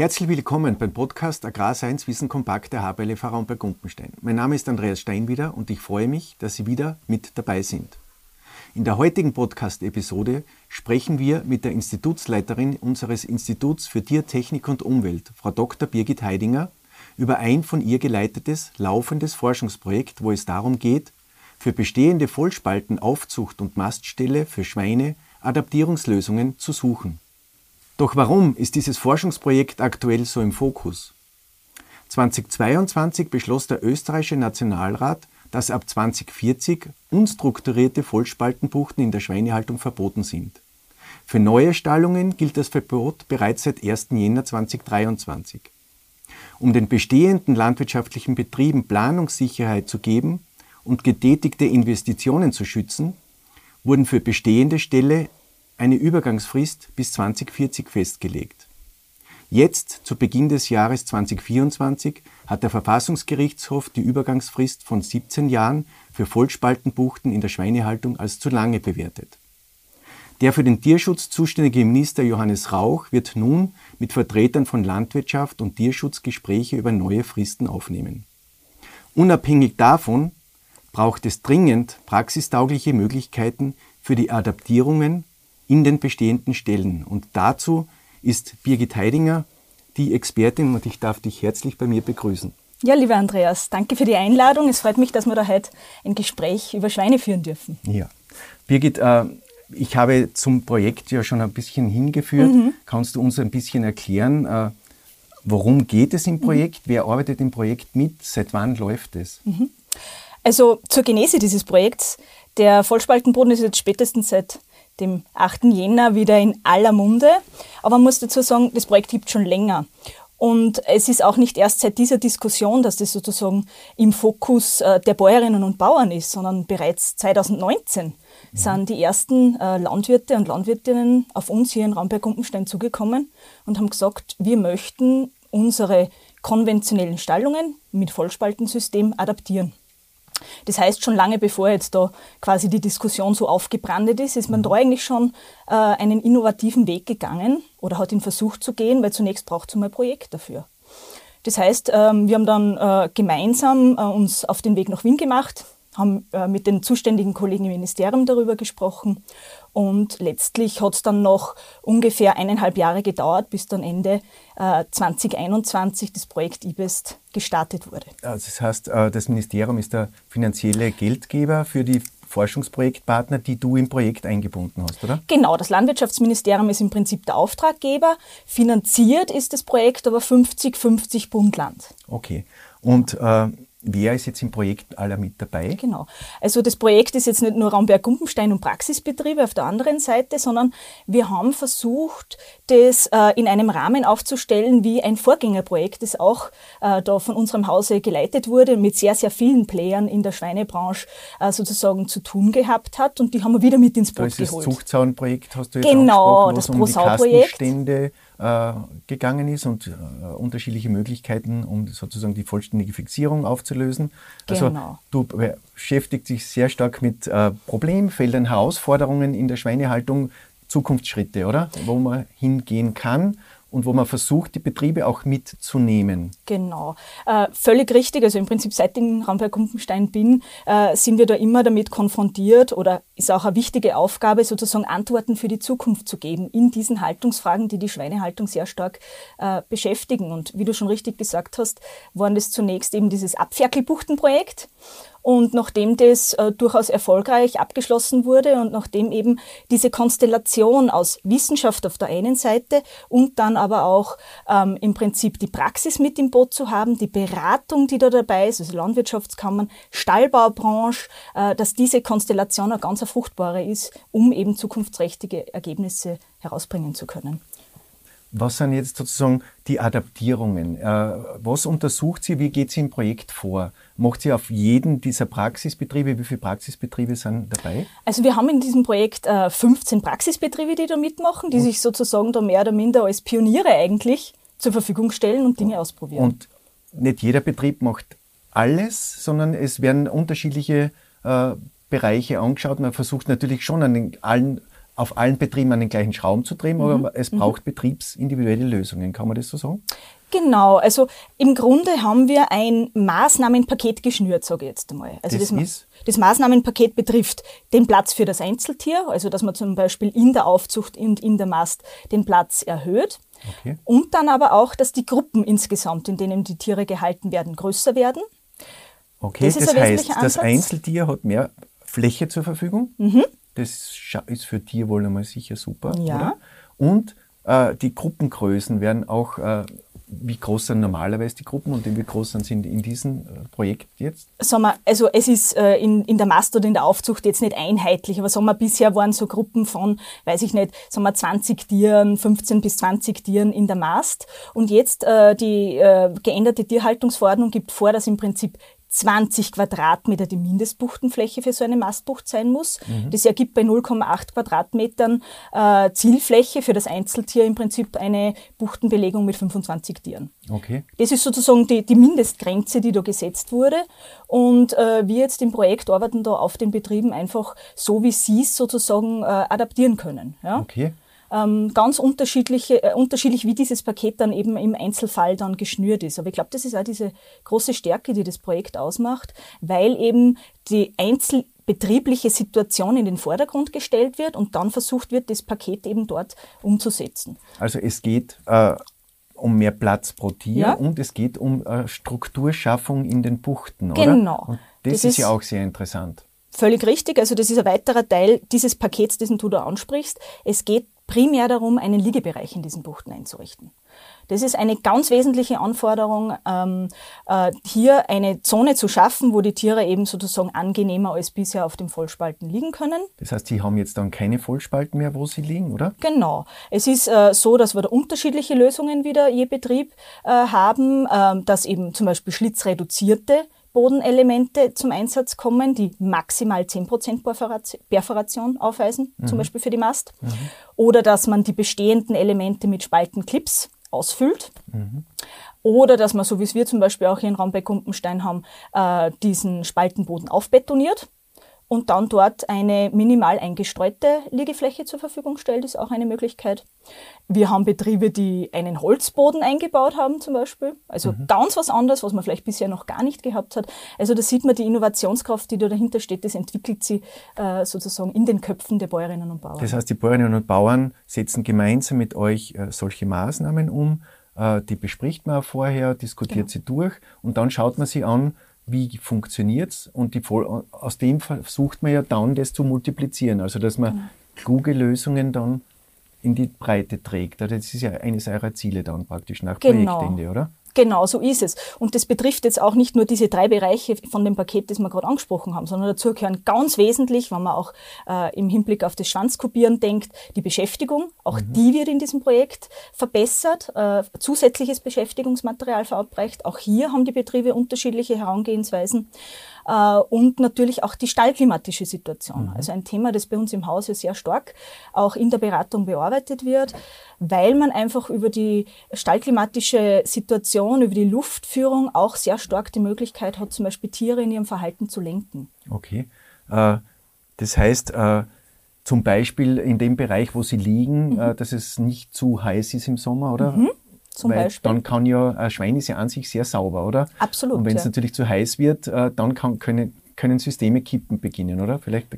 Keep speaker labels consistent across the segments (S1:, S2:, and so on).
S1: Herzlich willkommen beim Podcast Agrarscience Wissen Kompakt der HBLF Raum bei Gumpenstein. Mein Name ist Andreas Steinwieder und ich freue mich, dass Sie wieder mit dabei sind. In der heutigen Podcast-Episode sprechen wir mit der Institutsleiterin unseres Instituts für Tiertechnik und Umwelt, Frau Dr. Birgit Heidinger, über ein von ihr geleitetes, laufendes Forschungsprojekt, wo es darum geht, für bestehende Vollspaltenaufzucht und Mastställe für Schweine Adaptierungslösungen zu suchen. Doch warum ist dieses Forschungsprojekt aktuell so im Fokus? 2022 beschloss der österreichische Nationalrat, dass ab 2040 unstrukturierte Vollspaltenbuchten in der Schweinehaltung verboten sind. Für neue Stallungen gilt das Verbot bereits seit 1. Jänner 2023. Um den bestehenden landwirtschaftlichen Betrieben Planungssicherheit zu geben und getätigte Investitionen zu schützen, wurden für bestehende Ställe eine Übergangsfrist bis 2040 festgelegt. Jetzt, zu Beginn des Jahres 2024, hat der Verfassungsgerichtshof die Übergangsfrist von 17 Jahren für Vollspaltenbuchten in der Schweinehaltung als zu lange bewertet. Der für den Tierschutz zuständige Minister Johannes Rauch wird nun mit Vertretern von Landwirtschaft und Tierschutz Gespräche über neue Fristen aufnehmen. Unabhängig davon braucht es dringend praxistaugliche Möglichkeiten für die Adaptierungen in den bestehenden Stellen. Und dazu ist Birgit Heidinger die Expertin und ich darf dich herzlich bei mir begrüßen.
S2: Ja, lieber Andreas, danke für die Einladung. Es freut mich, dass wir da heute ein Gespräch über Schweine führen dürfen.
S1: Ja. Birgit, äh, ich habe zum Projekt ja schon ein bisschen hingeführt. Mhm. Kannst du uns ein bisschen erklären, äh, worum geht es im mhm. Projekt? Mhm. Wer arbeitet im Projekt mit? Seit wann läuft es? Mhm.
S2: Also zur Genese dieses Projekts. Der Vollspaltenboden ist jetzt spätestens seit dem 8. Jänner wieder in aller Munde. Aber man muss dazu sagen, das Projekt gibt schon länger. Und es ist auch nicht erst seit dieser Diskussion, dass das sozusagen im Fokus äh, der Bäuerinnen und Bauern ist, sondern bereits 2019 mhm. sind die ersten äh, Landwirte und Landwirtinnen auf uns hier in Raumberg-Gumpenstein zugekommen und haben gesagt, wir möchten unsere konventionellen Stallungen mit Vollspaltensystem adaptieren. Das heißt, schon lange bevor jetzt da quasi die Diskussion so aufgebrandet ist, ist man da eigentlich schon äh, einen innovativen Weg gegangen oder hat ihn versucht zu gehen, weil zunächst braucht es mal ein Projekt dafür. Das heißt, ähm, wir haben dann äh, gemeinsam äh, uns auf den Weg nach Wien gemacht, haben äh, mit den zuständigen Kollegen im Ministerium darüber gesprochen und letztlich hat es dann noch ungefähr eineinhalb Jahre gedauert, bis dann Ende äh, 2021 das Projekt IBEST gestartet wurde.
S1: Also das heißt, äh, das Ministerium ist der finanzielle Geldgeber für die Forschungsprojektpartner, die du im Projekt eingebunden hast, oder?
S2: Genau, das Landwirtschaftsministerium ist im Prinzip der Auftraggeber. Finanziert ist das Projekt aber 50-50 Bund-Land.
S1: Okay. Und äh, Wer ist jetzt im Projekt aller mit dabei?
S2: Genau. Also das Projekt ist jetzt nicht nur Raumberg Gumpenstein und Praxisbetriebe auf der anderen Seite, sondern wir haben versucht, das äh, in einem Rahmen aufzustellen, wie ein Vorgängerprojekt, das auch äh, da von unserem Hause geleitet wurde, mit sehr, sehr vielen Playern in der Schweinebranche äh, sozusagen zu tun gehabt hat und die haben wir wieder mit ins Boot
S1: da ist
S2: geholt.
S1: Das Zuchtzaunprojekt hast du jetzt
S2: genau, das
S1: um
S2: Prosau-Projekt
S1: äh, gegangen ist und äh, unterschiedliche Möglichkeiten, um sozusagen die vollständige Fixierung aufzulösen. Also genau. du beschäftigst dich sehr stark mit äh, Problemfeldern, Herausforderungen in der Schweinehaltung, Zukunftsschritte, oder? Wo man hingehen kann und wo man versucht, die Betriebe auch mitzunehmen.
S2: Genau, äh, völlig richtig. Also im Prinzip seit ich Raum bei Kumpenstein bin, äh, sind wir da immer damit konfrontiert oder ist auch eine wichtige Aufgabe, sozusagen Antworten für die Zukunft zu geben in diesen Haltungsfragen, die die Schweinehaltung sehr stark äh, beschäftigen. Und wie du schon richtig gesagt hast, waren das zunächst eben dieses Abferkelbuchtenprojekt. Und nachdem das äh, durchaus erfolgreich abgeschlossen wurde und nachdem eben diese Konstellation aus Wissenschaft auf der einen Seite und dann aber auch ähm, im Prinzip die Praxis mit im Boot zu haben, die Beratung, die da dabei ist, also Landwirtschaftskammern, Stallbaubranche, äh, dass diese Konstellation eine ganz fruchtbare ist, um eben zukunftsträchtige Ergebnisse herausbringen zu können.
S1: Was sind jetzt sozusagen die Adaptierungen? Äh, was untersucht sie? Wie geht sie im Projekt vor? Macht sie auf jeden dieser Praxisbetriebe? Wie viele Praxisbetriebe sind dabei?
S2: Also wir haben in diesem Projekt 15 äh, Praxisbetriebe, die da mitmachen, die und? sich sozusagen da mehr oder minder als Pioniere eigentlich zur Verfügung stellen und Dinge ausprobieren.
S1: Und nicht jeder Betrieb macht alles, sondern es werden unterschiedliche äh, Bereiche angeschaut. Man versucht natürlich schon an allen auf allen Betrieben an den gleichen Schrauben zu drehen, mhm. aber es braucht mhm. betriebsindividuelle Lösungen. Kann man das so sagen?
S2: Genau, also im Grunde haben wir ein Maßnahmenpaket geschnürt, sage ich jetzt einmal. Also
S1: das, das, ist?
S2: das Maßnahmenpaket betrifft den Platz für das Einzeltier, also dass man zum Beispiel in der Aufzucht und in der Mast den Platz erhöht. Okay. Und dann aber auch, dass die Gruppen insgesamt, in denen die Tiere gehalten werden, größer werden.
S1: Okay, das, das heißt, das Einzeltier hat mehr Fläche zur Verfügung. Mhm. Das ist für Tierwohl einmal sicher super. Ja. Oder? Und äh, die Gruppengrößen werden auch äh, wie groß sind normalerweise die Gruppen und wie groß sind sie in diesem äh, Projekt jetzt?
S2: Sagen wir, also es ist äh, in, in der Mast oder in der Aufzucht jetzt nicht einheitlich, aber sagen wir, bisher waren so Gruppen von, weiß ich nicht, sagen wir 20 Tieren, 15 bis 20 Tieren in der Mast. Und jetzt äh, die äh, geänderte Tierhaltungsverordnung gibt vor, dass im Prinzip 20 Quadratmeter die Mindestbuchtenfläche für so eine Mastbucht sein muss. Mhm. Das ergibt bei 0,8 Quadratmetern äh, Zielfläche für das Einzeltier im Prinzip eine Buchtenbelegung mit 25 Tieren.
S1: Okay.
S2: Das ist sozusagen die, die Mindestgrenze, die da gesetzt wurde. Und äh, wir jetzt im Projekt arbeiten da auf den Betrieben einfach so, wie sie es sozusagen äh, adaptieren können. Ja?
S1: Okay
S2: ähm, ganz unterschiedliche, äh, unterschiedlich, wie dieses Paket dann eben im Einzelfall dann geschnürt ist. Aber ich glaube, das ist auch diese große Stärke, die das Projekt ausmacht, weil eben die einzelbetriebliche Situation in den Vordergrund gestellt wird und dann versucht wird, das Paket eben dort umzusetzen.
S1: Also es geht äh, um mehr Platz pro Tier ja. und es geht um äh, Strukturschaffung in den Buchten,
S2: oder? Genau.
S1: Das, das ist, ja auch sehr interessant.
S2: Völlig richtig. Also das ist ein weiterer Teil dieses Pakets, den du da ansprichst. Es geht primär darum, einen Liegebereich in diesen Buchten einzurichten. Das ist eine ganz wesentliche Anforderung, ähm, äh, hier eine Zone zu schaffen, wo die Tiere eben sozusagen angenehmer als bisher auf dem Vollspalten liegen können.
S1: Das heißt, Sie haben jetzt dann keine Vollspalten mehr, wo sie liegen, oder?
S2: Genau. Es ist äh, so, dass wir da unterschiedliche Lösungen wieder je Betrieb äh, haben, äh, dass eben zum Beispiel schlitzreduzierte Bodenelemente zum Einsatz kommen, die maximal 10% Perforation aufweisen, mhm. zum Beispiel für die Mast. Mhm. Oder dass man die bestehenden Elemente mit Spaltenclips ausfüllt. Mhm. Oder dass man, so wie es wir zum Beispiel auch hier in Raumberg-Kumpenstein haben, äh, diesen Spaltenboden aufbetoniert und dann dort eine minimal eingestreute Liegefläche zur Verfügung stellt, ist auch eine Möglichkeit. Wir haben Betriebe, die einen Holzboden eingebaut haben zum Beispiel. Also mhm. ganz was anderes, was man vielleicht bisher noch gar nicht gehabt hat. Also da sieht man die Innovationskraft, die da dahinter steht, das entwickelt sie äh, sozusagen in den Köpfen der Bäuerinnen und Bauern.
S1: Das heißt, die Bäuerinnen und Bauern setzen gemeinsam mit euch äh, solche Maßnahmen um. Äh, die bespricht man vorher, diskutiert genau. sie durch und dann schaut man sie an, wie funktioniert's und die, aus dem versucht man ja dann das zu multiplizieren, also dass man mhm. kluge Lösungen dann in die Breite trägt. Also das ist ja eines eurer Ziele dann praktisch nach genau. Projektende, oder?
S2: Genau, so ist es. Und das betrifft jetzt auch nicht nur diese drei Bereiche von dem Paket, das wir gerade angesprochen haben, sondern dazu gehören ganz wesentlich, wenn man auch äh, im Hinblick auf das Schwanzkopieren denkt, die Beschäftigung. Auch mhm. die wird in diesem Projekt verbessert, äh, zusätzliches Beschäftigungsmaterial verabreicht. Auch hier haben die Betriebe unterschiedliche Herangehensweisen. Äh, und natürlich auch die stallklimatische Situation. Mhm. Also ein Thema, das bei uns im Hause sehr stark auch in der Beratung bearbeitet wird, weil man einfach über die stallklimatische Situation, über die Luftführung auch sehr stark die Möglichkeit hat, zum Beispiel Tiere in ihrem Verhalten zu lenken.
S1: Okay. Äh, das heißt, äh, zum Beispiel in dem Bereich, wo sie liegen, mhm. dass es nicht zu heiß ist im Sommer, oder? Mhm zum Weil Beispiel. Dann kann ja, ein Schwein ist ja an sich sehr sauber, oder?
S2: Absolut.
S1: Und wenn es ja. natürlich zu heiß wird, äh, dann kann, können, können Systeme kippen beginnen, oder? Vielleicht.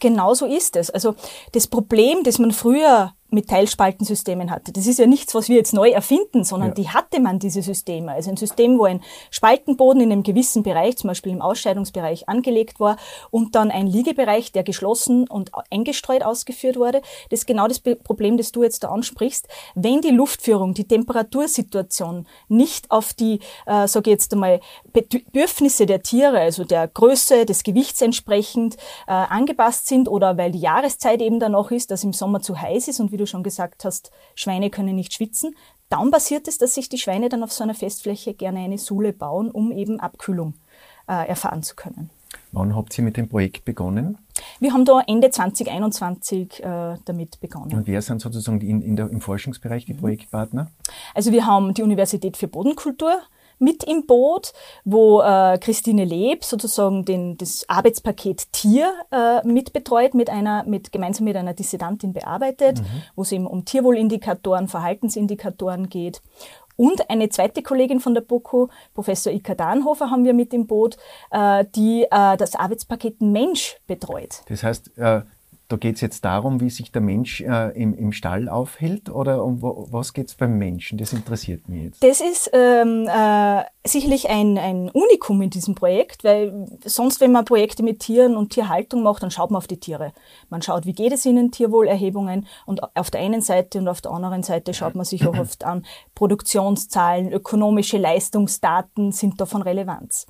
S2: Genau so ist es. Also das Problem, das man früher mit Teilspaltensystemen hatte. Das ist ja nichts, was wir jetzt neu erfinden, sondern ja. die hatte man, diese Systeme. Also ein System, wo ein Spaltenboden in einem gewissen Bereich, zum Beispiel im Ausscheidungsbereich, angelegt war und dann ein Liegebereich, der geschlossen und eingestreut ausgeführt wurde. Das ist genau das Problem, das du jetzt da ansprichst. Wenn die Luftführung, die Temperatursituation nicht auf die, äh, sage ich jetzt einmal, Bedürfnisse der Tiere, also der Größe, des Gewichts entsprechend äh, angepasst sind oder weil die Jahreszeit eben dann noch ist, dass im Sommer zu heiß ist und du schon gesagt hast, Schweine können nicht schwitzen. Dann passiert es, dass sich die Schweine dann auf so einer Festfläche gerne eine Sule bauen, um eben Abkühlung äh, erfahren zu können.
S1: Wann habt ihr mit dem Projekt begonnen?
S2: Wir haben da Ende 2021 äh, damit begonnen.
S1: Und wer sind sozusagen die in, in der, im Forschungsbereich die mhm. Projektpartner?
S2: Also wir haben die Universität für Bodenkultur, mit im Boot, wo äh, Christine Leb sozusagen den, das Arbeitspaket Tier äh, mitbetreut, mit einer, mit, gemeinsam mit einer Dissidentin bearbeitet, mhm. wo es eben um Tierwohlindikatoren, Verhaltensindikatoren geht. Und eine zweite Kollegin von der BOKU, Professor Ika Dahnhofer, haben wir mit im Boot, äh, die äh, das Arbeitspaket Mensch betreut.
S1: Das heißt, äh, da geht es jetzt darum, wie sich der Mensch äh, im, im Stall aufhält oder um wo, was geht es beim Menschen? Das interessiert mich jetzt.
S2: Das ist ähm, äh, sicherlich ein, ein Unikum in diesem Projekt, weil sonst, wenn man Projekte mit Tieren und Tierhaltung macht, dann schaut man auf die Tiere. Man schaut, wie geht es ihnen, Tierwohlerhebungen und auf der einen Seite und auf der anderen Seite schaut man sich auch oft an, Produktionszahlen, ökonomische Leistungsdaten sind da von Relevanz.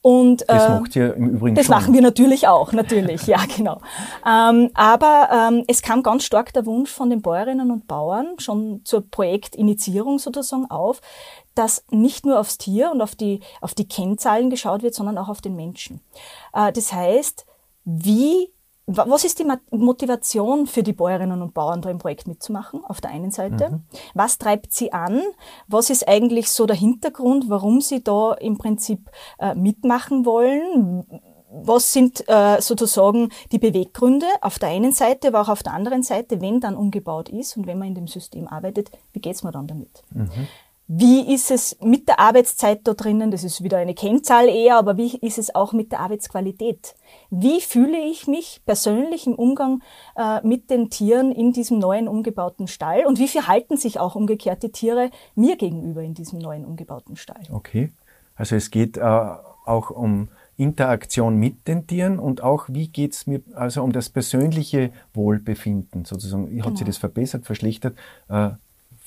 S2: Und,
S1: das äh, macht ihr im Übrigen
S2: Das
S1: schon.
S2: machen wir natürlich auch, natürlich, ja, genau. Ähm, aber ähm, es kam ganz stark der Wunsch von den Bäuerinnen und Bauern schon zur Projektinitiierung sozusagen auf, dass nicht nur aufs Tier und auf die, auf die Kennzahlen geschaut wird, sondern auch auf den Menschen. Äh, das heißt, wie was ist die Motivation für die Bäuerinnen und Bauern, da im Projekt mitzumachen, auf der einen Seite? Mhm. Was treibt sie an? Was ist eigentlich so der Hintergrund, warum sie da im Prinzip äh, mitmachen wollen? Was sind äh, sozusagen die Beweggründe auf der einen Seite, aber auch auf der anderen Seite, wenn dann umgebaut ist und wenn man in dem System arbeitet, wie geht's mir dann damit? Mhm. Wie ist es mit der Arbeitszeit da drinnen? Das ist wieder eine Kennzahl eher, aber wie ist es auch mit der Arbeitsqualität? Wie fühle ich mich persönlich im Umgang äh, mit den Tieren in diesem neuen umgebauten Stall? Und wie verhalten sich auch umgekehrt die Tiere mir gegenüber in diesem neuen umgebauten Stall?
S1: Okay. Also es geht äh, auch um Interaktion mit den Tieren und auch, wie geht's mir, also um das persönliche Wohlbefinden sozusagen. Hat genau. sich das verbessert, verschlechtert? Äh,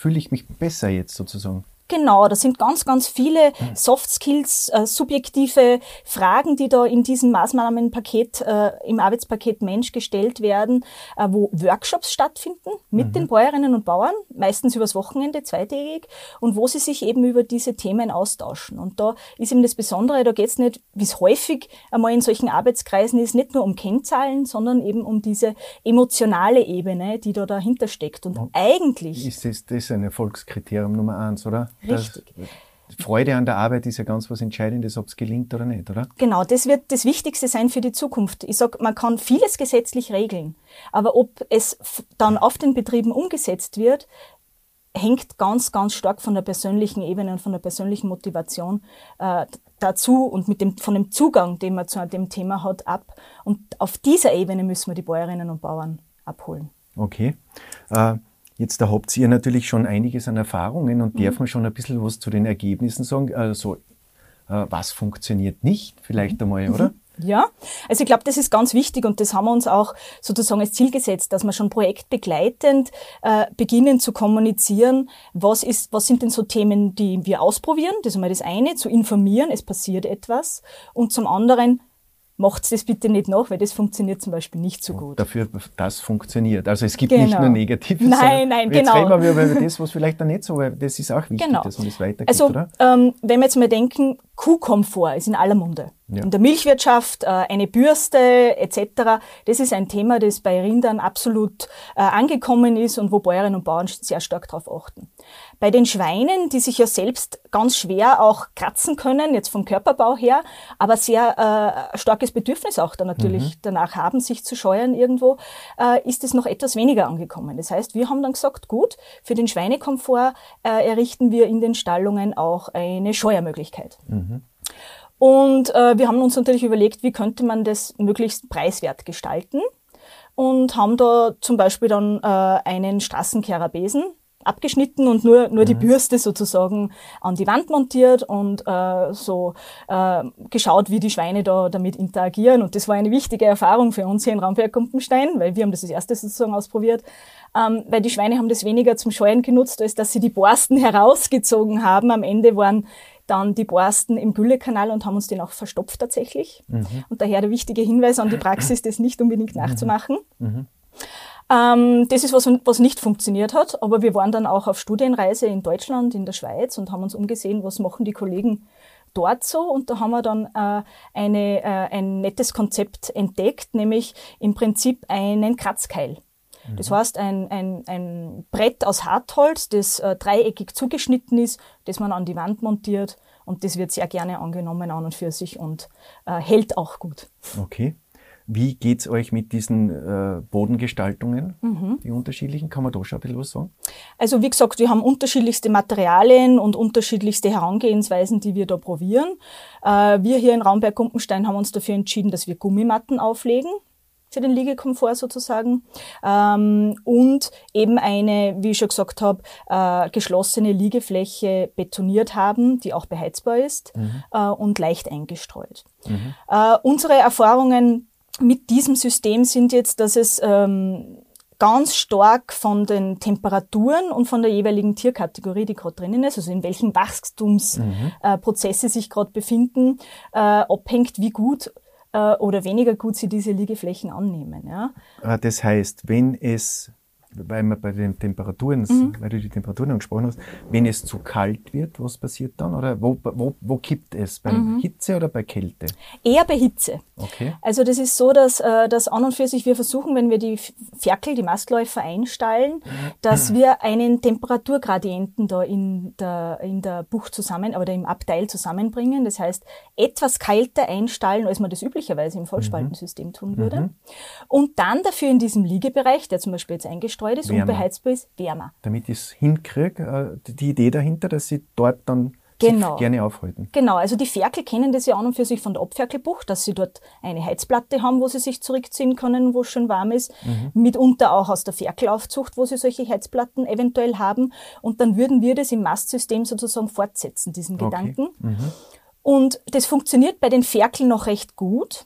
S1: fühle ich mich besser jetzt sozusagen?
S2: Genau, da sind ganz, ganz viele hm. Soft Skills, äh, subjektive Fragen, die da in diesem Maßnahmenpaket, äh, im Arbeitspaket Mensch gestellt werden, äh, wo Workshops stattfinden mit mhm. den Bäuerinnen und Bauern, meistens übers Wochenende, zweitägig, und wo sie sich eben über diese Themen austauschen. Und da ist eben das Besondere, da geht es nicht, wie es häufig einmal in solchen Arbeitskreisen ist, nicht nur um Kennzahlen, sondern eben um diese emotionale Ebene, die da dahinter steckt. Und, und eigentlich...
S1: Ist das, das ein Erfolgskriterium Nummer eins, oder?
S2: Richtig.
S1: Freude an der Arbeit ist ja ganz was Entscheidendes, ob es gelingt oder nicht, oder?
S2: Genau, das wird das Wichtigste sein für die Zukunft. Ich sag, man kann vieles gesetzlich regeln, aber ob es dann auf den Betrieben umgesetzt wird, hängt ganz, ganz stark von der persönlichen Ebene und von der persönlichen Motivation äh, dazu und mit dem, von dem Zugang, den man zu dem Thema hat, ab. Und auf dieser Ebene müssen wir die Bäuerinnen und Bauern abholen.
S1: Okay. Äh, Jetzt da habt ihr natürlich schon einiges an Erfahrungen und mhm. darf man schon ein bisschen was zu den Ergebnissen sagen. Also, äh, was funktioniert nicht vielleicht mhm. einmal, oder?
S2: Ja, also ich glaube, das ist ganz wichtig und das haben wir uns auch sozusagen als Ziel gesetzt, dass wir schon projektbegleitend äh, beginnen zu kommunizieren, was ist, was sind denn so Themen, die wir ausprobieren. Das ist einmal das eine, zu informieren, es passiert etwas und zum anderen macht das bitte nicht nach, weil das funktioniert zum Beispiel nicht so gut.
S1: Dafür, das funktioniert. Also es gibt genau. nicht nur Negatives.
S2: Nein, nein,
S1: jetzt
S2: genau.
S1: Jetzt reden wir über das, was vielleicht dann nicht so, weil das ist auch wichtig, genau. dass man das weitergibt,
S2: also,
S1: oder?
S2: Ähm, wenn wir jetzt mal denken, Kuhkomfort ist in aller Munde. Ja. In der Milchwirtschaft, äh, eine Bürste etc., das ist ein Thema, das bei Rindern absolut äh, angekommen ist und wo Bäuerinnen und Bauern sehr stark darauf achten. Bei den Schweinen, die sich ja selbst ganz schwer auch kratzen können, jetzt vom Körperbau her, aber sehr äh, starkes Bedürfnis auch da natürlich mhm. danach haben, sich zu scheuern irgendwo, äh, ist es noch etwas weniger angekommen. Das heißt, wir haben dann gesagt, gut, für den Schweinekomfort äh, errichten wir in den Stallungen auch eine Scheuermöglichkeit. Mhm. Und äh, wir haben uns natürlich überlegt, wie könnte man das möglichst preiswert gestalten und haben da zum Beispiel dann äh, einen Straßenkehrabesen abgeschnitten und nur, nur die mhm. Bürste sozusagen an die Wand montiert und äh, so äh, geschaut, wie die Schweine da damit interagieren. Und das war eine wichtige Erfahrung für uns hier in Raumberg Kumpenstein, weil wir haben das als erstes sozusagen ausprobiert. Ähm, weil die Schweine haben das weniger zum Scheuen genutzt, als dass sie die Borsten herausgezogen haben. Am Ende waren dann die Borsten im Güllekanal und haben uns den auch verstopft tatsächlich. Mhm. Und daher der wichtige Hinweis an die Praxis, das nicht unbedingt mhm. nachzumachen. Mhm. Ähm, das ist was, was nicht funktioniert hat, aber wir waren dann auch auf Studienreise in Deutschland, in der Schweiz und haben uns umgesehen, was machen die Kollegen dort so und da haben wir dann äh, eine, äh, ein nettes Konzept entdeckt, nämlich im Prinzip einen Kratzkeil. Mhm. Das heißt, ein, ein, ein Brett aus Hartholz, das äh, dreieckig zugeschnitten ist, das man an die Wand montiert Und das wird sehr gerne angenommen an und für sich und äh, hält auch gut.
S1: Okay. Wie geht's euch mit diesen äh, Bodengestaltungen, mhm. die unterschiedlichen? Kann man da schon ein bisschen was sagen?
S2: Also wie gesagt, wir haben unterschiedlichste Materialien und unterschiedlichste Herangehensweisen, die wir da probieren. Äh, wir hier in Raumberg-Gumpenstein haben uns dafür entschieden, dass wir Gummimatten auflegen für den Liegekomfort sozusagen ähm, und eben eine, wie ich schon gesagt habe, äh, geschlossene Liegefläche betoniert haben, die auch beheizbar ist mhm. äh, und leicht eingestreut. Mhm. Äh, unsere Erfahrungen mit diesem System sind jetzt, dass es ähm, ganz stark von den Temperaturen und von der jeweiligen Tierkategorie, die gerade drinnen ist, also in welchen Wachstumsprozesse mhm. äh, sich gerade befinden, äh, abhängt, wie gut äh, oder weniger gut sie diese Liegeflächen annehmen. Ja?
S1: Ah, das heißt, wenn es weil man bei den Temperaturen, mhm. weil du die Temperaturen angesprochen hast, wenn es zu kalt wird, was passiert dann? Oder wo, wo, wo kippt es? Bei mhm. Hitze oder bei Kälte?
S2: Eher bei Hitze. Okay. Also das ist so, dass, äh, dass an und für sich wir versuchen, wenn wir die Ferkel, die Mastläufer einstallen, dass wir einen Temperaturgradienten da in der, in der Bucht zusammen oder im Abteil zusammenbringen. Das heißt, etwas kälter einstallen, als man das üblicherweise im Vollspaltensystem tun würde. Mhm. Und dann dafür in diesem Liegebereich, der zum Beispiel jetzt eingestellt eingestreut ist, wärmer. unbeheizbar ist, wärmer.
S1: Damit ich es hinkriege, äh, die Idee dahinter, dass sie dort dann genau. gerne aufhalten.
S2: Genau, also die Ferkel kennen das ja an und für sich von der Abferkelbucht, dass sie dort eine Heizplatte haben, wo sie sich zurückziehen können, wo es schon warm ist. Mhm. Mitunter auch aus der Ferkelaufzucht, wo sie solche Heizplatten eventuell haben. Und dann würden wir das im Mastsystem sozusagen fortsetzen, diesen okay. Gedanken. Mhm. Und das funktioniert bei den Ferkeln noch recht gut.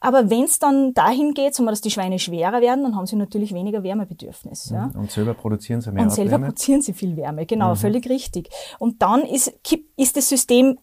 S2: Aber wenn es dann dahin geht, sagen wir, dass die Schweine schwerer werden, dann haben sie natürlich weniger Wärmebedürfnis. Ja.
S1: Und selber produzieren sie mehr
S2: Und selber Abwärme. produzieren sie viel Wärme, genau, mhm. völlig richtig. Und dann ist, ist das System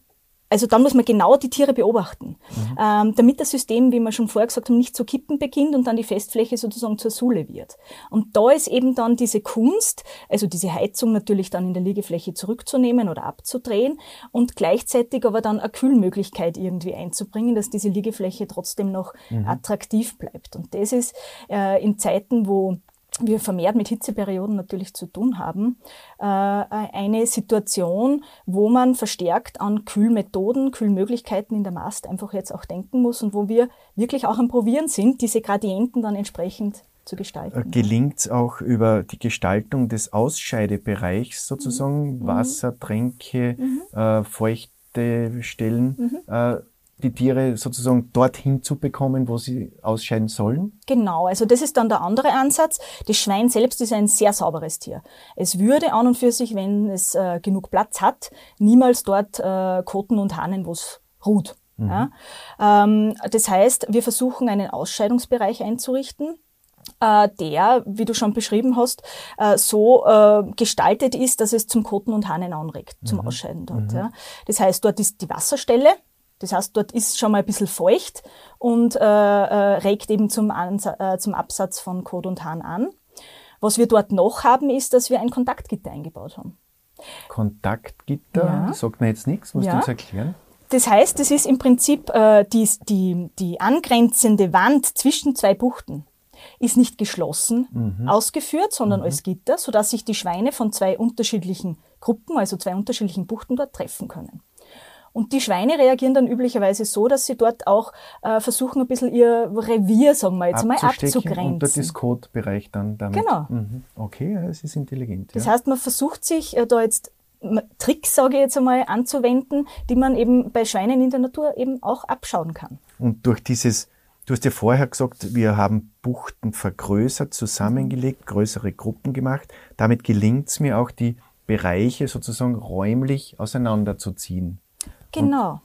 S2: also dann muss man genau die Tiere beobachten, mhm. ähm, damit das System, wie wir schon vorher gesagt haben, nicht zu kippen beginnt und dann die Festfläche sozusagen zur Sule wird. Und da ist eben dann diese Kunst, also diese Heizung natürlich dann in der Liegefläche zurückzunehmen oder abzudrehen und gleichzeitig aber dann eine Kühlmöglichkeit irgendwie einzubringen, dass diese Liegefläche trotzdem noch mhm. attraktiv bleibt. Und das ist äh, in Zeiten, wo wir vermehrt mit Hitzeperioden natürlich zu tun haben, äh, eine Situation, wo man verstärkt an Kühlmethoden, Kühlmöglichkeiten in der Mast einfach jetzt auch denken muss und wo wir wirklich auch am Probieren sind, diese Gradienten dann entsprechend zu gestalten. Äh,
S1: Gelingt es auch über die Gestaltung des Ausscheidebereichs sozusagen, mhm. Wasser, Tränke, mhm. äh, feuchte Stellen, mhm. äh, die Tiere sozusagen dorthin zu bekommen, wo sie ausscheiden sollen?
S2: Genau, also das ist dann der andere Ansatz. Das Schwein selbst ist ein sehr sauberes Tier. Es würde an und für sich, wenn es äh, genug Platz hat, niemals dort äh, koten und Hanen, wo es ruht. Mhm. Ja? Ähm, das heißt, wir versuchen einen Ausscheidungsbereich einzurichten, äh, der, wie du schon beschrieben hast, äh, so äh, gestaltet ist, dass es zum Koten und Hanen anregt, zum mhm. Ausscheiden dort. Mhm. Ja. Das heißt, dort ist die Wasserstelle, das heißt, dort ist schon mal ein bisschen feucht und äh, äh, regt eben zum, äh, zum Absatz von Kot und Hahn an. Was wir dort noch haben, ist, dass wir ein Kontaktgitter eingebaut haben.
S1: Kontaktgitter? Ja. Sagt mir jetzt nichts, musst ja. du uns erklären?
S2: Das heißt, es ist im Prinzip äh, die, die, die angrenzende Wand zwischen zwei Buchten ist nicht geschlossen mhm. ausgeführt, sondern mhm. als Gitter, sodass sich die Schweine von zwei unterschiedlichen Gruppen, also zwei unterschiedlichen Buchten dort treffen können. Und die Schweine reagieren dann üblicherweise so, dass sie dort auch äh, versuchen, ein bisschen ihr Revier, sagen wir jetzt mal, abzugrenzen. Und
S1: dort ist Codebereich dann damit.
S2: Genau.
S1: Mhm. Okay, es ist intelligent.
S2: Das ja. heißt, man versucht sich äh, da jetzt Tricks, sage ich jetzt einmal, anzuwenden, die man eben bei Schweinen in der Natur eben auch abschauen kann.
S1: Und durch dieses, du hast ja vorher gesagt, wir haben Buchten vergrößert, zusammengelegt, größere Gruppen gemacht. Damit gelingt es mir auch, die Bereiche sozusagen räumlich auseinanderzuziehen.
S2: Genau,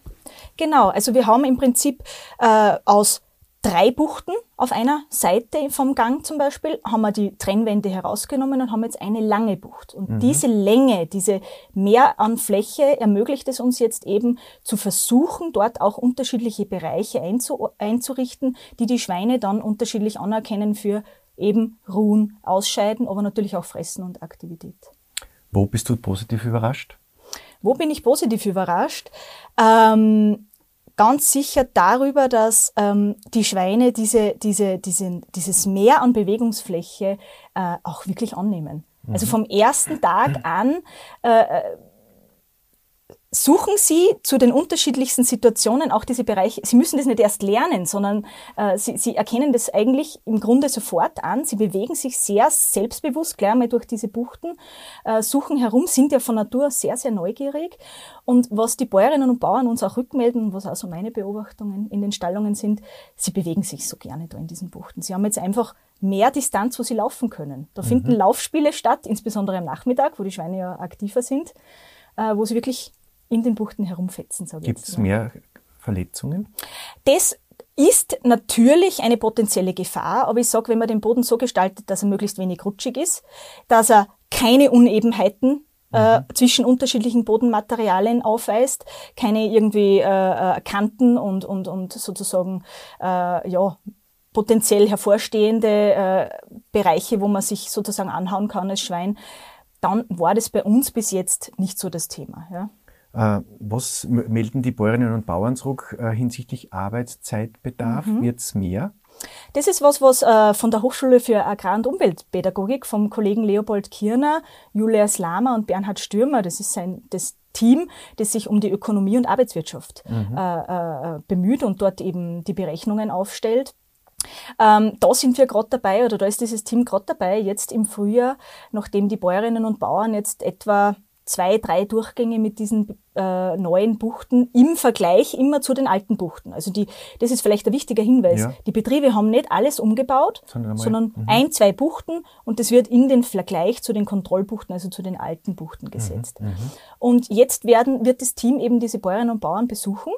S2: genau. Also wir haben im Prinzip äh, aus drei Buchten auf einer Seite vom Gang zum Beispiel, haben wir die Trennwände herausgenommen und haben jetzt eine lange Bucht. Und mhm. diese Länge, diese Mehr an Fläche ermöglicht es uns jetzt eben zu versuchen, dort auch unterschiedliche Bereiche einzu einzurichten, die die Schweine dann unterschiedlich anerkennen für eben Ruhen, Ausscheiden, aber natürlich auch Fressen und Aktivität.
S1: Wo bist du positiv überrascht?
S2: Wo bin ich positiv überrascht? Ähm, ganz sicher darüber, dass ähm, die Schweine diese, diese, diese, dieses Mehr an Bewegungsfläche äh, auch wirklich annehmen. Also mhm. Also vom ersten Tag an äh, suchen Sie zu den unterschiedlichsten Situationen auch diese Bereiche. Sie müssen das nicht erst lernen, sondern äh, Sie, Sie erkennen das eigentlich im Grunde sofort an. Sie bewegen sich sehr selbstbewusst gleich mal durch diese Buchten, äh, suchen herum, sind ja von Natur sehr, sehr neugierig. Und was die Bäuerinnen und Bauern uns auch rückmelden, was auch so meine Beobachtungen in den Stallungen sind, sie bewegen sich so gerne da in diesen Buchten. Sie haben jetzt einfach mehr Distanz, wo sie laufen können. Da mhm. finden Laufspiele statt, insbesondere am Nachmittag, wo die Schweine ja aktiver sind, äh, wo sie wirklich in den Buchten herumfetzen.
S1: Gibt es mehr Verletzungen?
S2: Das ist natürlich eine potenzielle Gefahr, aber ich sage, wenn man den Boden so gestaltet, dass er möglichst wenig rutschig ist, dass er keine Unebenheiten äh, mhm. zwischen unterschiedlichen Bodenmaterialien aufweist, keine irgendwie äh, äh, Kanten und, und, und sozusagen äh, ja, potenziell hervorstehende äh, Bereiche, wo man sich sozusagen anhauen kann als Schwein, dann war das bei uns bis jetzt nicht so das Thema. Ja.
S1: Äh, was melden die Bäuerinnen und Bauern zurück äh, hinsichtlich Arbeitszeitbedarf? Mhm. Wird es mehr?
S2: Das ist was, was äh, von der Hochschule für Agrar- und Umweltpädagogik vom Kollegen Leopold Kirner, Julia Slama und Bernhard Stürmer, das ist sein, das Team, das sich um die Ökonomie und Arbeitswirtschaft mhm. äh, äh, bemüht und dort eben die Berechnungen aufstellt. Ähm, da sind wir gerade dabei, oder da ist dieses Team gerade dabei, jetzt im Frühjahr, nachdem die Bäuerinnen und Bauern jetzt etwa zwei, drei Durchgänge mit diesen äh, neuen Buchten im Vergleich immer zu den alten Buchten. Also die, das ist vielleicht ein wichtiger Hinweis. Ja. Die Betriebe haben nicht alles umgebaut, sondern, sondern mhm. ein, zwei Buchten und das wird in den Vergleich zu den Kontrollbuchten, also zu den alten Buchten mhm, gesetzt. Mhm. Und jetzt werden, wird das Team eben diese Bäuerinnen und Bauern besuchen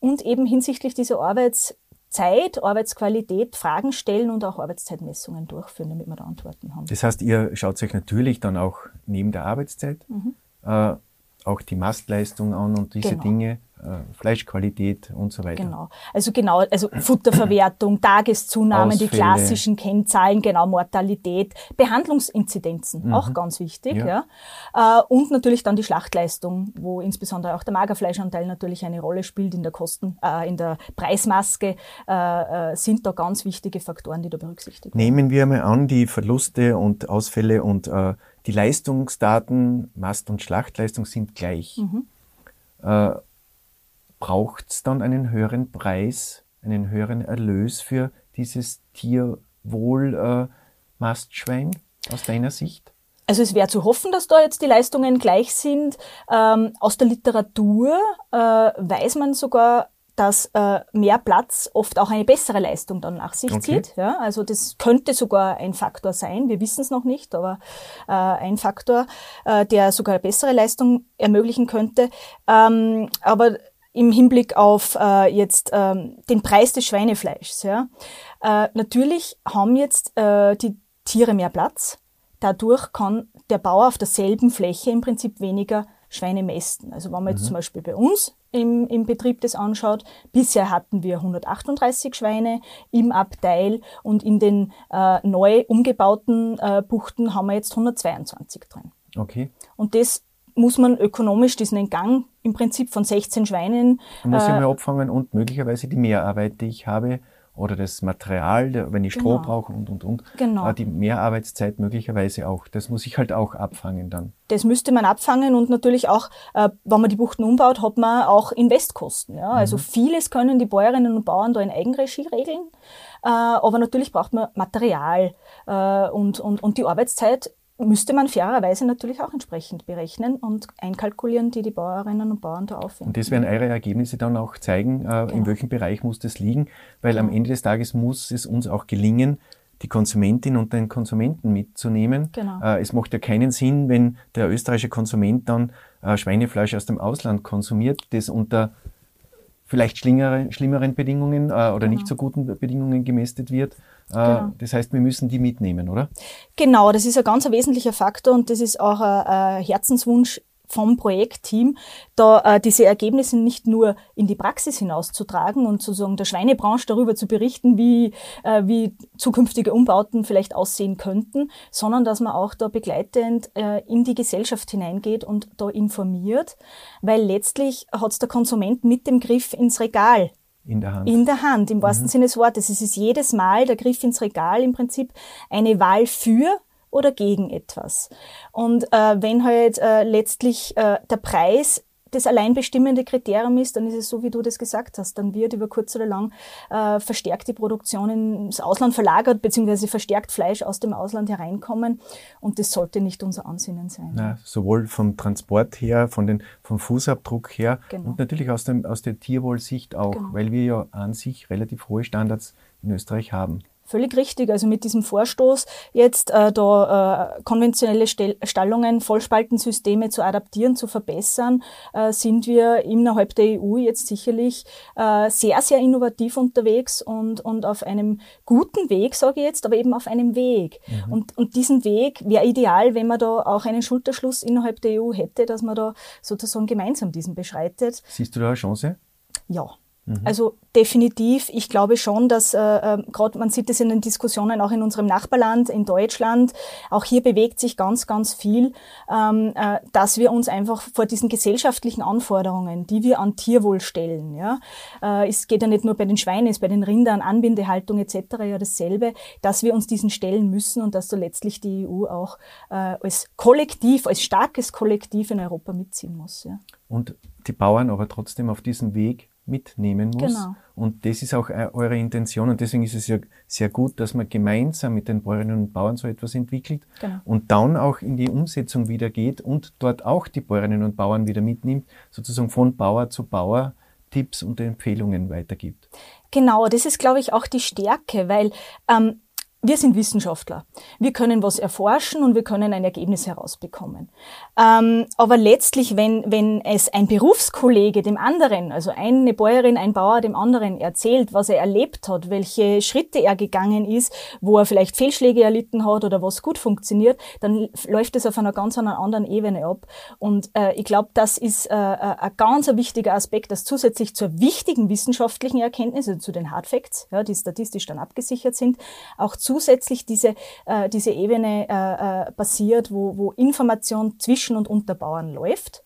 S2: und eben hinsichtlich dieser Arbeits Zeit, Arbeitsqualität Fragen stellen und auch Arbeitszeitmessungen durchführen, damit wir da Antworten haben.
S1: Das heißt, ihr schaut euch natürlich dann auch neben der Arbeitszeit mhm äh, auch die Mastleistung an und diese genau. Dinge, äh, Fleischqualität und so weiter.
S2: Genau. Also genau, also Futterverwertung, Tageszunahme, Ausfälle. die klassischen Kennzahlen, genau, Mortalität, Behandlungsinzidenzen, mhm. auch ganz wichtig, ja. ja. Äh, und natürlich dann die Schlachtleistung, wo insbesondere auch der Magerfleischanteil natürlich eine Rolle spielt in der Kosten, äh, in der Preismaske, äh, äh, sind da ganz wichtige Faktoren, die da berücksichtigt
S1: werden. Nehmen wir mal an, die Verluste und Ausfälle und äh, die Leistungsdaten, Mast- und Schlachtleistung sind gleich. Mhm. Äh, Braucht es dann einen höheren Preis, einen höheren Erlös für dieses Tierwohl-Mastschwein äh, aus deiner Sicht?
S2: Also es wäre zu hoffen, dass da jetzt die Leistungen gleich sind. Ähm, aus der Literatur äh, weiß man sogar, dass äh, mehr Platz oft auch eine bessere Leistung dann nach sich okay. zieht. Ja? Also das könnte sogar ein Faktor sein. Wir wissen es noch nicht, aber äh, ein Faktor, äh, der sogar eine bessere Leistung ermöglichen könnte. Ähm, aber im Hinblick auf äh, jetzt ähm, den Preis des Schweinefleischs. Ja? Äh, natürlich haben jetzt äh, die Tiere mehr Platz. Dadurch kann der Bauer auf derselben Fläche im Prinzip weniger Schweine mästen. Also wenn man jetzt mhm. zum Beispiel bei uns im, im Betrieb das anschaut, bisher hatten wir 138 Schweine im Abteil und in den äh, neu umgebauten äh, Buchten haben wir jetzt 122 drin.
S1: Okay.
S2: Und das muss man ökonomisch diesen Entgang im Prinzip von 16 Schweinen.
S1: Man muss äh, ja mal abfangen und möglicherweise die Mehrarbeit, die ich habe, oder das Material, wenn ich Stroh genau. brauche und, und, und. Genau. Die Mehrarbeitszeit möglicherweise auch. Das muss ich halt auch abfangen dann.
S2: Das müsste man abfangen und natürlich auch, äh, wenn man die Buchten umbaut, hat man auch Investkosten. Ja? Also mhm. vieles können die Bäuerinnen und Bauern da in Eigenregie regeln. Äh, aber natürlich braucht man Material äh, und, und, und die Arbeitszeit müsste man fairerweise natürlich auch entsprechend berechnen und einkalkulieren, die die Bauerinnen und Bauern da aufwenden.
S1: Und das werden eure Ergebnisse dann auch zeigen, äh, genau. in welchem Bereich muss das liegen, weil genau. am Ende des Tages muss es uns auch gelingen, die Konsumentin und den Konsumenten mitzunehmen. Genau. Äh, es macht ja keinen Sinn, wenn der österreichische Konsument dann äh, Schweinefleisch aus dem Ausland konsumiert, das unter vielleicht schlimmeren Bedingungen oder nicht genau. so guten Bedingungen gemästet wird. Äh, genau. Das heißt, wir müssen die mitnehmen, oder?
S2: Genau, das ist ein ganz wesentlicher Faktor und das ist auch ein Herzenswunsch vom Projektteam, da äh, diese Ergebnisse nicht nur in die Praxis hinauszutragen und sozusagen der Schweinebranche darüber zu berichten, wie, äh, wie zukünftige Umbauten vielleicht aussehen könnten, sondern dass man auch da begleitend äh, in die Gesellschaft hineingeht und da informiert, weil letztlich hat der Konsument mit dem Griff ins Regal
S1: in der Hand.
S2: In der Hand, im wahrsten mhm. Sinne des Wortes. Es ist jedes Mal der Griff ins Regal im Prinzip eine Wahl für oder gegen etwas. Und äh, wenn halt äh, letztlich äh, der Preis das allein bestimmende Kriterium ist, dann ist es so, wie du das gesagt hast. Dann wird über kurz oder lang äh, verstärkt die Produktion ins Ausland verlagert, beziehungsweise verstärkt Fleisch aus dem Ausland hereinkommen. Und das sollte nicht unser Ansinnen sein.
S1: Na, sowohl vom Transport her, von den, vom Fußabdruck her genau. und natürlich aus, dem, aus der Tierwohlsicht auch, genau. weil wir ja an sich relativ hohe Standards in Österreich haben.
S2: Völlig richtig. Also mit diesem Vorstoß jetzt äh, da äh, konventionelle Stell Stallungen, Vollspaltensysteme zu adaptieren, zu verbessern, äh, sind wir innerhalb der EU jetzt sicherlich äh, sehr, sehr innovativ unterwegs und, und auf einem guten Weg, sage ich jetzt, aber eben auf einem Weg. Mhm. Und, und diesen Weg wäre ideal, wenn man da auch einen Schulterschluss innerhalb der EU hätte, dass man da sozusagen gemeinsam diesen beschreitet.
S1: Siehst du da eine Chance?
S2: Ja. Mhm. Also definitiv. Ich glaube schon, dass äh, äh gerade man sieht es in den Diskussionen auch in unserem Nachbarland, in Deutschland, auch hier bewegt sich ganz, ganz viel, ähm, äh, dass wir uns einfach vor diesen gesellschaftlichen Anforderungen, die wir an Tierwohl stellen, ja, äh, es geht ja nicht nur bei den Schweinen, es ist bei den Rindern, Anbindehaltung etc. ja dasselbe, dass wir uns diesen stellen müssen und dass da letztlich die EU auch äh, als Kollektiv, als starkes Kollektiv in Europa mitziehen muss. Ja.
S1: Und die Bauern aber trotzdem auf diesem Weg mitnehmen muss. Genau. Und das ist auch äh, eure Intention und deswegen ist es ja sehr gut, dass man gemeinsam mit den Bäuerinnen und Bauern so etwas entwickelt genau. und dann auch in die Umsetzung wieder geht und dort auch die Bäuerinnen und Bauern wieder mitnimmt, sozusagen von Bauer zu Bauer Tipps und Empfehlungen weitergibt.
S2: Genau, das ist, glaube ich, auch die Stärke, weil ähm, wir sind Wissenschaftler. Wir können was erforschen und wir können ein Ergebnis herausbekommen. Ähm, aber letztlich, wenn, wenn es ein Berufskollege dem anderen, also eine Bäuerin, ein Bauer dem anderen erzählt, was er erlebt hat, welche Schritte er gegangen ist, wo er vielleicht Fehlschläge erlitten hat oder was gut funktioniert, dann läuft es auf einer ganz anderen Ebene ab. Und äh, ich glaube, das ist äh, äh, ein ganz wichtiger Aspekt, dass zusätzlich zur wichtigen wissenschaftlichen Erkenntnis, also zu den Hard Facts, ja, die statistisch dann abgesichert sind, auch zusätzlich diese, äh, diese Ebene äh, äh, passiert, wo, wo Information zwischen und unter Bauern läuft.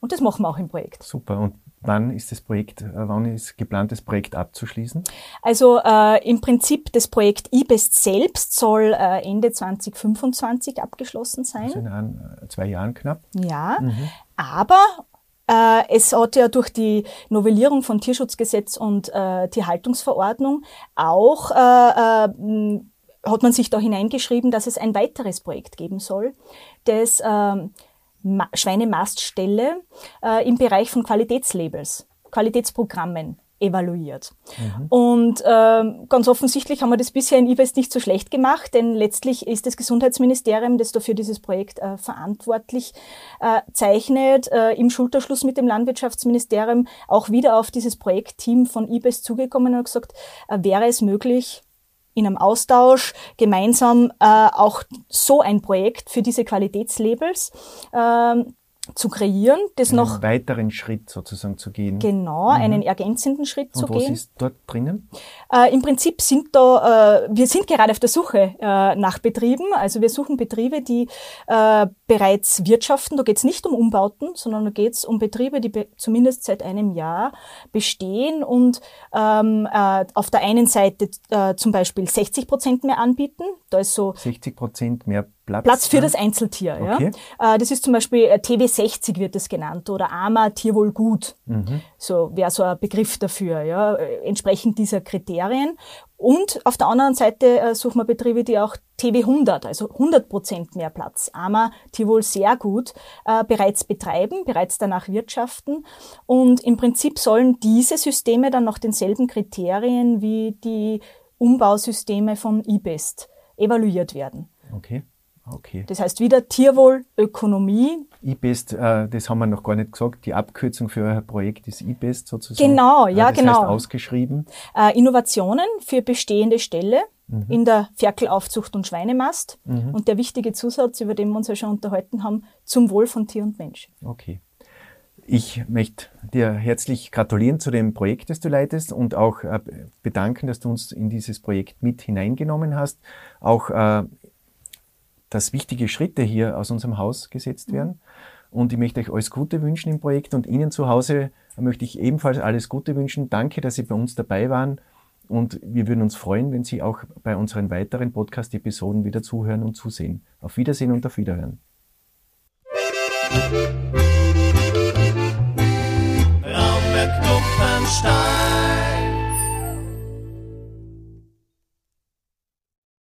S2: Und das machen wir auch im Projekt.
S1: Super. Und Wann ist das Projekt, äh, wann ist geplant, das Projekt abzuschließen?
S2: Also äh, im Prinzip das Projekt eBest selbst soll äh, Ende 2025 abgeschlossen sein. Also
S1: in ein, äh, zwei Jahren knapp.
S2: Ja, mhm. aber äh, es hat ja durch die Novellierung von Tierschutzgesetz und Tierhaltungsverordnung auch hat man sich da hineingeschrieben, dass es ein weiteres Projekt geben soll, das äh, Schweinemaststelle äh, im Bereich von Qualitätslabels, Qualitätsprogrammen evaluiert. Mhm. Und äh, ganz offensichtlich haben wir das bisher in IBES nicht so schlecht gemacht, denn letztlich ist das Gesundheitsministerium, das dafür dieses Projekt äh, verantwortlich äh, zeichnet, äh, im Schulterschluss mit dem Landwirtschaftsministerium auch wieder auf dieses Projektteam von IBES zugekommen und gesagt, äh, wäre es möglich, in einem Austausch gemeinsam äh, auch so ein Projekt für diese Qualitätslabels äh, zu kreieren, das
S1: einen
S2: noch
S1: einen weiteren Schritt sozusagen zu gehen.
S2: Genau, mhm. einen ergänzenden Schritt
S1: Und
S2: zu
S1: was
S2: gehen.
S1: ist dort drinnen?
S2: Äh, Im Prinzip sind da, äh, wir sind gerade auf der Suche äh, nach Betrieben. Also wir suchen Betriebe, die äh, bereits wirtschaften. Da geht es nicht um Umbauten, sondern da geht es um Betriebe, die be zumindest seit einem Jahr bestehen und ähm, äh, auf der einen Seite äh, zum Beispiel 60 Prozent mehr anbieten. Da ist so
S1: 60 Prozent mehr
S2: Platz, Platz für das Einzeltier. Okay. Ja. Äh, das ist zum Beispiel äh, TW60 wird das genannt oder AMA Tierwohlgut. Mhm. So wäre so ein Begriff dafür, ja, äh, entsprechend dieser Kriterien. Und auf der anderen Seite suchen wir Betriebe, die auch TW100, also 100 Prozent mehr Platz, AMA Tierwohl sehr gut, bereits betreiben, bereits danach wirtschaften. Und im Prinzip sollen diese Systeme dann nach denselben Kriterien wie die Umbausysteme von eBest evaluiert werden.
S1: Okay. Okay.
S2: Das heißt wieder Tierwohl, Ökonomie.
S1: eBest, äh, das haben wir noch gar nicht gesagt, die Abkürzung für euer Projekt ist eBest sozusagen.
S2: Genau, ja, ja das genau. Heißt
S1: ausgeschrieben.
S2: Äh, Innovationen für bestehende Ställe mhm. in der Ferkelaufzucht und Schweinemast. Mhm. Und der wichtige Zusatz, über den wir uns ja schon unterhalten haben, zum Wohl von Tier und Mensch.
S1: Okay. Ich möchte dir herzlich gratulieren zu dem Projekt, das du leitest und auch äh, bedanken, dass du uns in dieses Projekt mit hineingenommen hast. Auch äh, dass wichtige Schritte hier aus unserem Haus gesetzt mhm. werden. Und ich möchte euch alles Gute wünschen im Projekt und Ihnen zu Hause möchte ich ebenfalls alles Gute wünschen. Danke, dass Sie bei uns dabei waren. Und wir würden uns freuen, wenn Sie auch bei unseren weiteren Podcast-Episoden wieder zuhören und zusehen. Auf Wiedersehen und auf Wiederhören.
S3: Einstein.